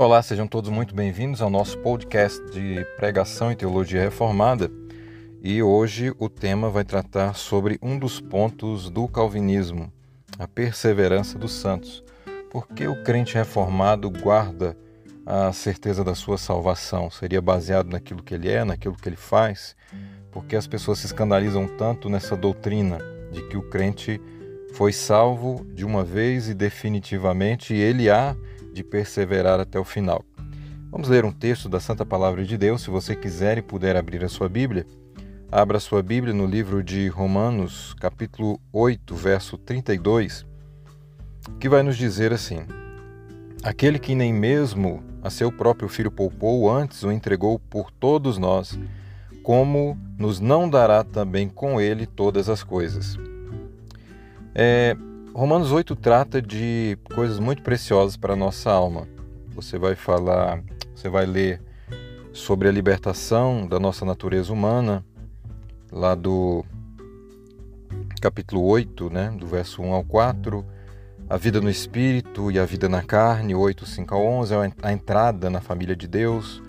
Olá, sejam todos muito bem-vindos ao nosso podcast de pregação e teologia reformada. E hoje o tema vai tratar sobre um dos pontos do calvinismo, a perseverança dos santos. Porque o crente reformado guarda a certeza da sua salvação? Seria baseado naquilo que ele é, naquilo que ele faz? Porque as pessoas se escandalizam tanto nessa doutrina de que o crente foi salvo de uma vez e definitivamente, e ele há de perseverar até o final. Vamos ler um texto da Santa Palavra de Deus. Se você quiser e puder abrir a sua Bíblia, abra a sua Bíblia no livro de Romanos, capítulo 8, verso 32, que vai nos dizer assim: Aquele que nem mesmo a seu próprio filho poupou, antes o entregou por todos nós, como nos não dará também com ele todas as coisas. É, Romanos 8 trata de coisas muito preciosas para a nossa alma. Você vai falar, você vai ler sobre a libertação da nossa natureza humana, lá do capítulo 8, né, do verso 1 ao 4, a vida no espírito e a vida na carne, 8, 5 ao 11, a entrada na família de Deus,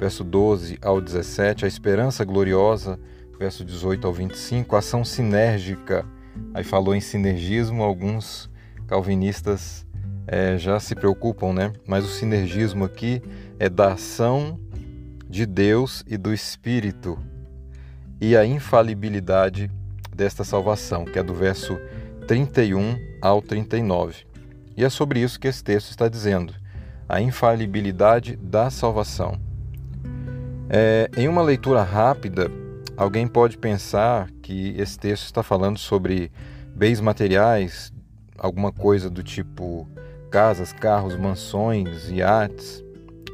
verso 12 ao 17, a esperança gloriosa, verso 18 ao 25, a ação sinérgica Aí falou em sinergismo, alguns calvinistas é, já se preocupam, né? Mas o sinergismo aqui é da ação de Deus e do Espírito e a infalibilidade desta salvação, que é do verso 31 ao 39. E é sobre isso que esse texto está dizendo, a infalibilidade da salvação. É, em uma leitura rápida, Alguém pode pensar que esse texto está falando sobre bens materiais, alguma coisa do tipo casas, carros, mansões, iates,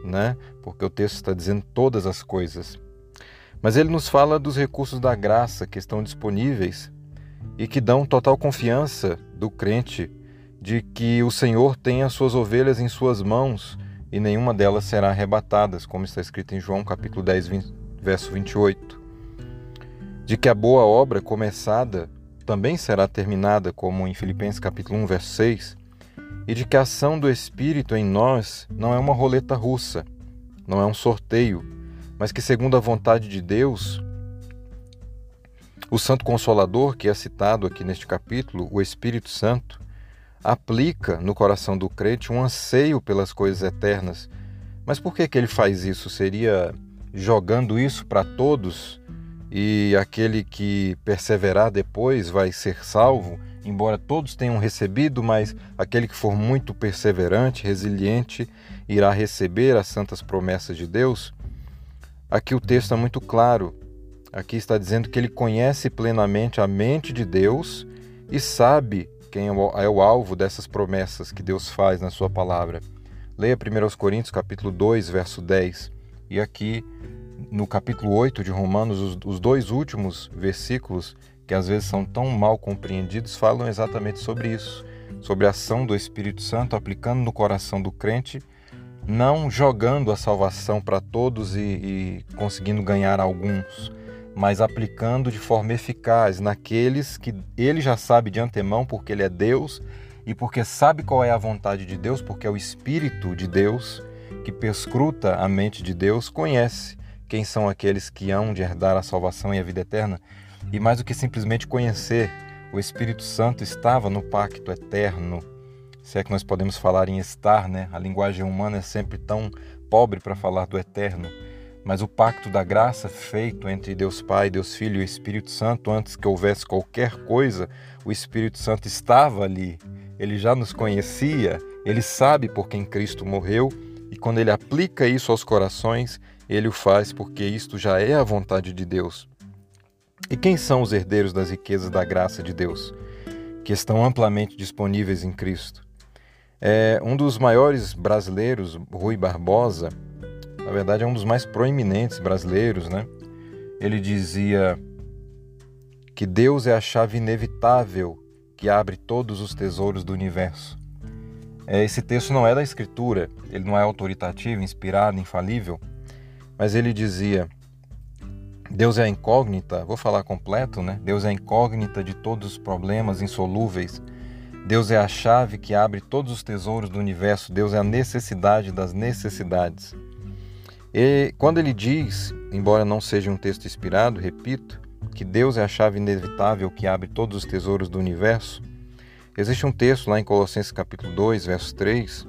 né? Porque o texto está dizendo todas as coisas. Mas ele nos fala dos recursos da graça que estão disponíveis e que dão total confiança do crente de que o Senhor tem as suas ovelhas em suas mãos e nenhuma delas será arrebatada, como está escrito em João capítulo 10, verso 28 de que a boa obra começada também será terminada, como em Filipenses capítulo 1, verso 6, e de que a ação do Espírito em nós não é uma roleta russa, não é um sorteio, mas que segundo a vontade de Deus, o Santo Consolador, que é citado aqui neste capítulo, o Espírito Santo, aplica no coração do crente um anseio pelas coisas eternas. Mas por que, que ele faz isso? Seria jogando isso para todos e aquele que perseverar depois vai ser salvo, embora todos tenham recebido, mas aquele que for muito perseverante, resiliente, irá receber as santas promessas de Deus. Aqui o texto é muito claro. Aqui está dizendo que ele conhece plenamente a mente de Deus e sabe quem é o é alvo dessas promessas que Deus faz na sua palavra. Leia 1 Coríntios capítulo 2, verso 10. E aqui no capítulo 8 de Romanos, os, os dois últimos versículos, que às vezes são tão mal compreendidos, falam exatamente sobre isso, sobre a ação do Espírito Santo aplicando no coração do crente, não jogando a salvação para todos e, e conseguindo ganhar alguns, mas aplicando de forma eficaz naqueles que ele já sabe de antemão, porque ele é Deus e porque sabe qual é a vontade de Deus, porque é o Espírito de Deus que perscruta a mente de Deus, conhece quem são aqueles que hão de herdar a salvação e a vida eterna, e mais do que simplesmente conhecer, o Espírito Santo estava no pacto eterno. Se é que nós podemos falar em estar, né? A linguagem humana é sempre tão pobre para falar do eterno. Mas o pacto da graça feito entre Deus Pai, Deus Filho e o Espírito Santo, antes que houvesse qualquer coisa, o Espírito Santo estava ali. Ele já nos conhecia, ele sabe por quem Cristo morreu, e quando ele aplica isso aos corações, ele o faz porque isto já é a vontade de Deus. E quem são os herdeiros das riquezas da graça de Deus, que estão amplamente disponíveis em Cristo? É, um dos maiores brasileiros, Rui Barbosa, na verdade é um dos mais proeminentes brasileiros, né? Ele dizia que Deus é a chave inevitável que abre todos os tesouros do universo. É, esse texto não é da Escritura, ele não é autoritativo, inspirado, infalível, mas ele dizia: Deus é a incógnita, vou falar completo, né? Deus é a incógnita de todos os problemas insolúveis, Deus é a chave que abre todos os tesouros do universo. Deus é a necessidade das necessidades. E quando ele diz, embora não seja um texto inspirado, repito, que Deus é a chave inevitável que abre todos os tesouros do universo, existe um texto lá em Colossenses capítulo 2, verso 3,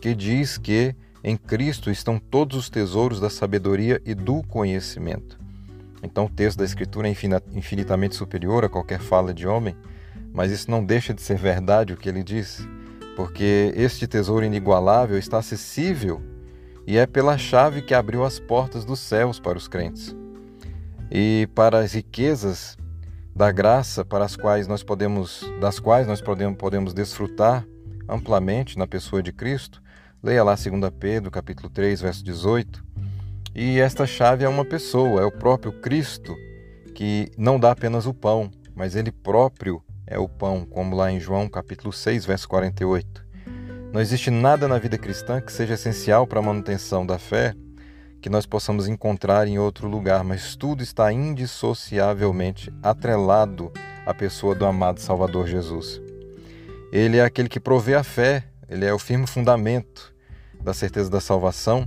que diz que em Cristo estão todos os tesouros da sabedoria e do conhecimento. Então o texto da Escritura é infinitamente superior a qualquer fala de homem, mas isso não deixa de ser verdade o que ele diz, porque este tesouro inigualável está acessível e é pela chave que abriu as portas dos céus para os crentes. E para as riquezas da graça para as quais nós podemos, das quais nós podemos, podemos desfrutar amplamente na pessoa de Cristo, leia lá 2 Pedro, capítulo 3, verso 18. E esta chave é uma pessoa, é o próprio Cristo, que não dá apenas o pão, mas ele próprio é o pão, como lá em João capítulo 6, verso 48. Não existe nada na vida cristã que seja essencial para a manutenção da fé que nós possamos encontrar em outro lugar, mas tudo está indissociavelmente atrelado à pessoa do amado Salvador Jesus. Ele é aquele que provê a fé, ele é o firme fundamento da certeza da salvação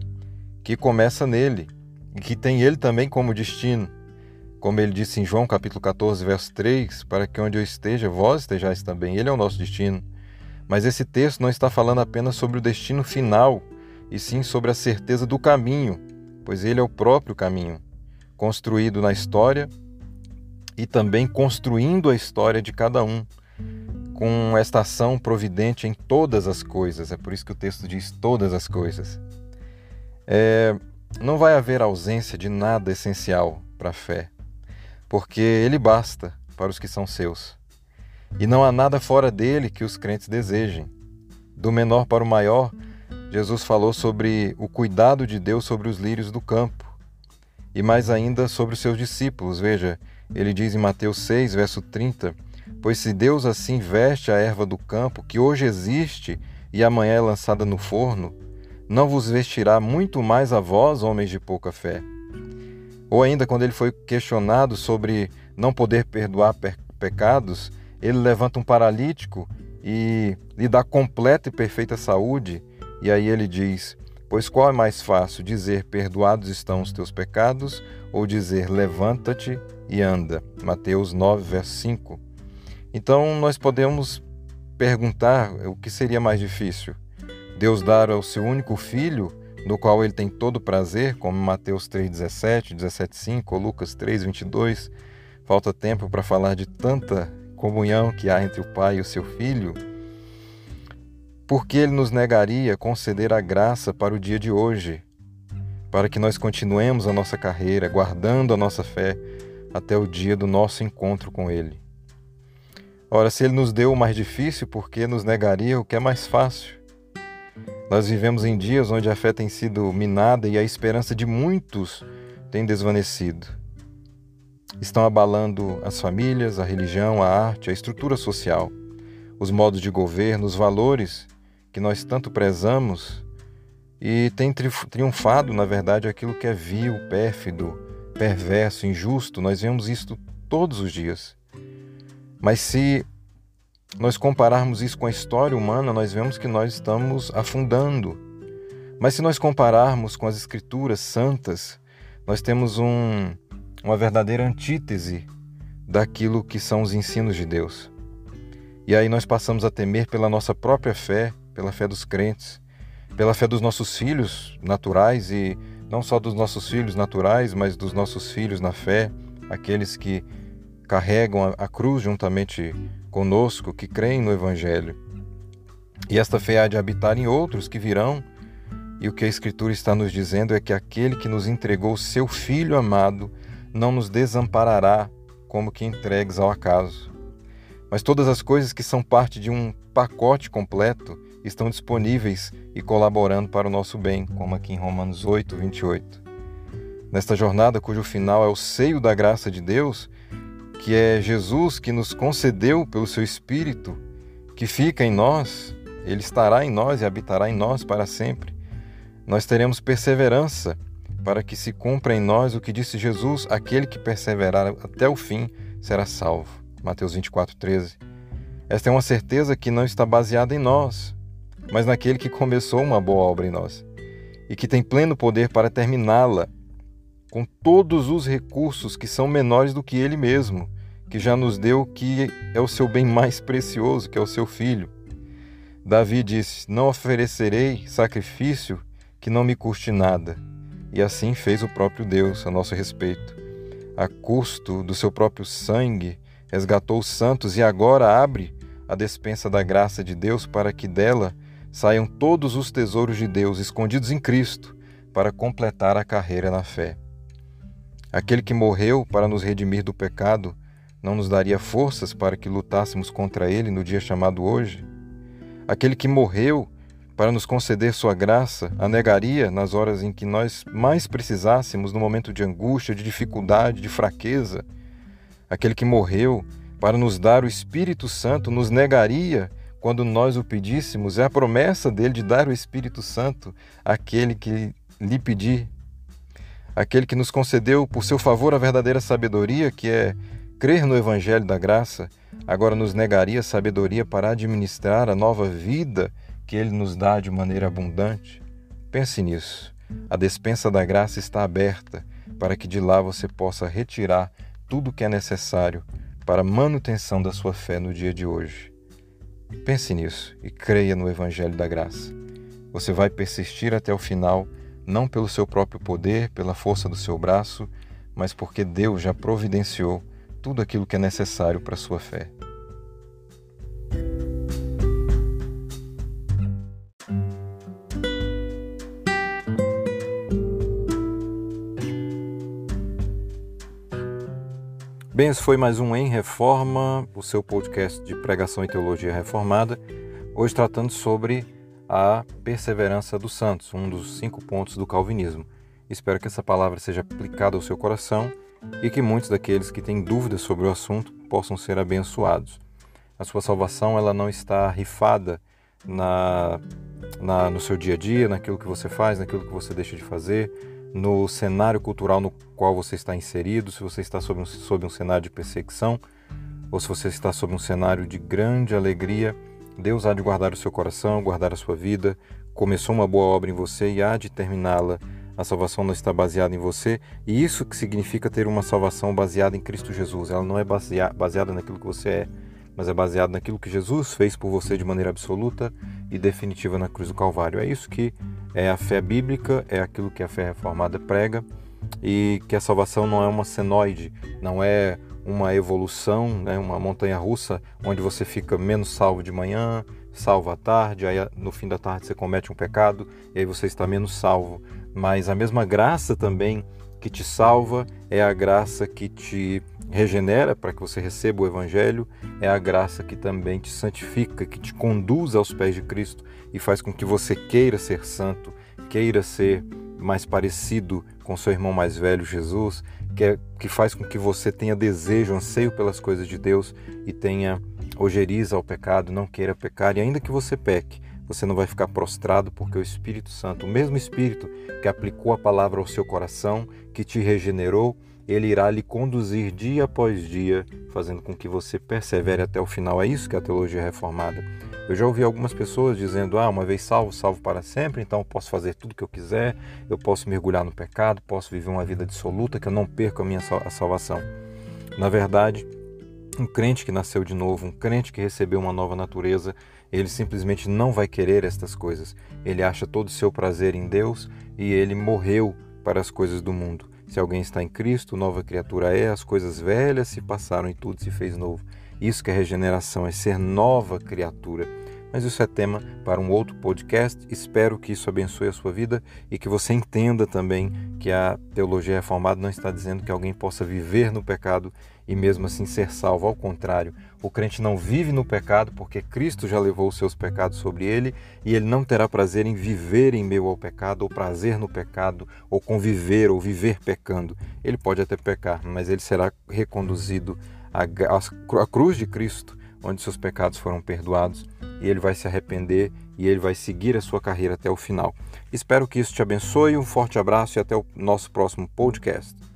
que começa nele e que tem ele também como destino. Como ele disse em João capítulo 14, verso 3, para que onde eu esteja, vós estejais também. Ele é o nosso destino. Mas esse texto não está falando apenas sobre o destino final, e sim sobre a certeza do caminho, pois ele é o próprio caminho, construído na história e também construindo a história de cada um, com esta ação providente em todas as coisas. É por isso que o texto diz todas as coisas. É, não vai haver ausência de nada essencial para a fé porque ele basta para os que são seus. E não há nada fora dele que os crentes desejem. Do menor para o maior, Jesus falou sobre o cuidado de Deus sobre os lírios do campo. E mais ainda sobre os seus discípulos. Veja, ele diz em Mateus 6, verso 30: Pois se Deus assim veste a erva do campo, que hoje existe e amanhã é lançada no forno, não vos vestirá muito mais a vós, homens de pouca fé. Ou ainda, quando ele foi questionado sobre não poder perdoar pecados, ele levanta um paralítico e lhe dá completa e perfeita saúde, e aí ele diz: Pois qual é mais fácil, dizer perdoados estão os teus pecados, ou dizer levanta-te e anda? Mateus 9, verso 5. Então nós podemos perguntar o que seria mais difícil: Deus dar ao seu único filho no qual ele tem todo prazer, como Mateus 3,17, 17,5 ou Lucas 3,22. Falta tempo para falar de tanta comunhão que há entre o Pai e o seu Filho. Por que ele nos negaria conceder a graça para o dia de hoje, para que nós continuemos a nossa carreira, guardando a nossa fé até o dia do nosso encontro com Ele? Ora, se Ele nos deu o mais difícil, por que nos negaria o que é mais fácil? Nós vivemos em dias onde a fé tem sido minada e a esperança de muitos tem desvanecido. Estão abalando as famílias, a religião, a arte, a estrutura social, os modos de governo, os valores que nós tanto prezamos e tem triunfado, na verdade, aquilo que é vil, pérfido, perverso, injusto. Nós vemos isto todos os dias. Mas se nós compararmos isso com a história humana, nós vemos que nós estamos afundando. Mas se nós compararmos com as Escrituras santas, nós temos um, uma verdadeira antítese daquilo que são os ensinos de Deus. E aí nós passamos a temer pela nossa própria fé, pela fé dos crentes, pela fé dos nossos filhos naturais e não só dos nossos filhos naturais, mas dos nossos filhos na fé, aqueles que carregam a cruz juntamente conosco que creem no Evangelho. E esta fé há de habitar em outros que virão, e o que a Escritura está nos dizendo é que aquele que nos entregou seu Filho amado não nos desamparará como que entregues ao acaso. Mas todas as coisas que são parte de um pacote completo estão disponíveis e colaborando para o nosso bem, como aqui em Romanos 8, 28. Nesta jornada, cujo final é o seio da graça de Deus, que é Jesus que nos concedeu pelo seu Espírito, que fica em nós, ele estará em nós e habitará em nós para sempre. Nós teremos perseverança para que se cumpra em nós o que disse Jesus: aquele que perseverar até o fim será salvo. Mateus 24, 13. Esta é uma certeza que não está baseada em nós, mas naquele que começou uma boa obra em nós e que tem pleno poder para terminá-la, com todos os recursos que são menores do que ele mesmo, que já nos deu que é o seu bem mais precioso, que é o seu filho. Davi disse: Não oferecerei sacrifício que não me custe nada. E assim fez o próprio Deus a nosso respeito. A custo do seu próprio sangue, resgatou os santos e agora abre a despensa da graça de Deus para que dela saiam todos os tesouros de Deus escondidos em Cristo para completar a carreira na fé. Aquele que morreu para nos redimir do pecado não nos daria forças para que lutássemos contra ele no dia chamado hoje? Aquele que morreu para nos conceder sua graça a negaria nas horas em que nós mais precisássemos, no momento de angústia, de dificuldade, de fraqueza? Aquele que morreu para nos dar o Espírito Santo nos negaria quando nós o pedíssemos? É a promessa dele de dar o Espírito Santo àquele que lhe pedir. Aquele que nos concedeu por seu favor a verdadeira sabedoria, que é crer no Evangelho da Graça agora nos negaria sabedoria para administrar a nova vida que Ele nos dá de maneira abundante? Pense nisso. A despensa da graça está aberta para que de lá você possa retirar tudo o que é necessário para a manutenção da sua fé no dia de hoje. Pense nisso e creia no Evangelho da Graça. Você vai persistir até o final, não pelo seu próprio poder, pela força do seu braço, mas porque Deus já providenciou tudo aquilo que é necessário para a sua fé. Bem, esse foi mais um Em Reforma, o seu podcast de pregação e teologia reformada. Hoje tratando sobre a perseverança dos santos, um dos cinco pontos do calvinismo. Espero que essa palavra seja aplicada ao seu coração e que muitos daqueles que têm dúvidas sobre o assunto possam ser abençoados. A sua salvação ela não está rifada na, na, no seu dia a dia, naquilo que você faz, naquilo que você deixa de fazer, no cenário cultural no qual você está inserido, se você está sob um, sob um cenário de perseguição ou se você está sob um cenário de grande alegria. Deus há de guardar o seu coração, guardar a sua vida. Começou uma boa obra em você e há de terminá-la a salvação não está baseada em você, e isso que significa ter uma salvação baseada em Cristo Jesus. Ela não é baseada naquilo que você é, mas é baseada naquilo que Jesus fez por você de maneira absoluta e definitiva na cruz do Calvário. É isso que é a fé bíblica, é aquilo que a fé reformada prega, e que a salvação não é uma senoide, não é uma evolução, né, uma montanha russa onde você fica menos salvo de manhã, salvo à tarde, aí no fim da tarde você comete um pecado e aí você está menos salvo. Mas a mesma graça também que te salva é a graça que te regenera para que você receba o Evangelho, é a graça que também te santifica, que te conduz aos pés de Cristo e faz com que você queira ser santo, queira ser mais parecido com seu irmão mais velho, Jesus, que, é, que faz com que você tenha desejo, anseio pelas coisas de Deus e tenha ojeriza ao pecado, não queira pecar, e ainda que você peque, você não vai ficar prostrado, porque o Espírito Santo, o mesmo Espírito que aplicou a palavra ao seu coração, que te regenerou, ele irá lhe conduzir dia após dia, fazendo com que você persevere até o final. É isso que é a teologia reformada. Eu já ouvi algumas pessoas dizendo: ah, uma vez salvo, salvo para sempre, então eu posso fazer tudo o que eu quiser, eu posso mergulhar no pecado, posso viver uma vida dissoluta, que eu não perca a minha salvação. Na verdade, um crente que nasceu de novo, um crente que recebeu uma nova natureza, ele simplesmente não vai querer estas coisas. Ele acha todo o seu prazer em Deus e ele morreu para as coisas do mundo. Se alguém está em Cristo, nova criatura é, as coisas velhas se passaram e tudo se fez novo. Isso que é regeneração, é ser nova criatura. Mas isso é tema para um outro podcast. Espero que isso abençoe a sua vida e que você entenda também que a teologia reformada não está dizendo que alguém possa viver no pecado e mesmo assim ser salvo. Ao contrário, o crente não vive no pecado porque Cristo já levou os seus pecados sobre ele e ele não terá prazer em viver em meio ao pecado, ou prazer no pecado, ou conviver ou viver pecando. Ele pode até pecar, mas ele será reconduzido à, cruz de Cristo, onde seus pecados foram perdoados e ele vai se arrepender e ele vai seguir a sua carreira até o final. Espero que isso te abençoe. Um forte abraço e até o nosso próximo podcast.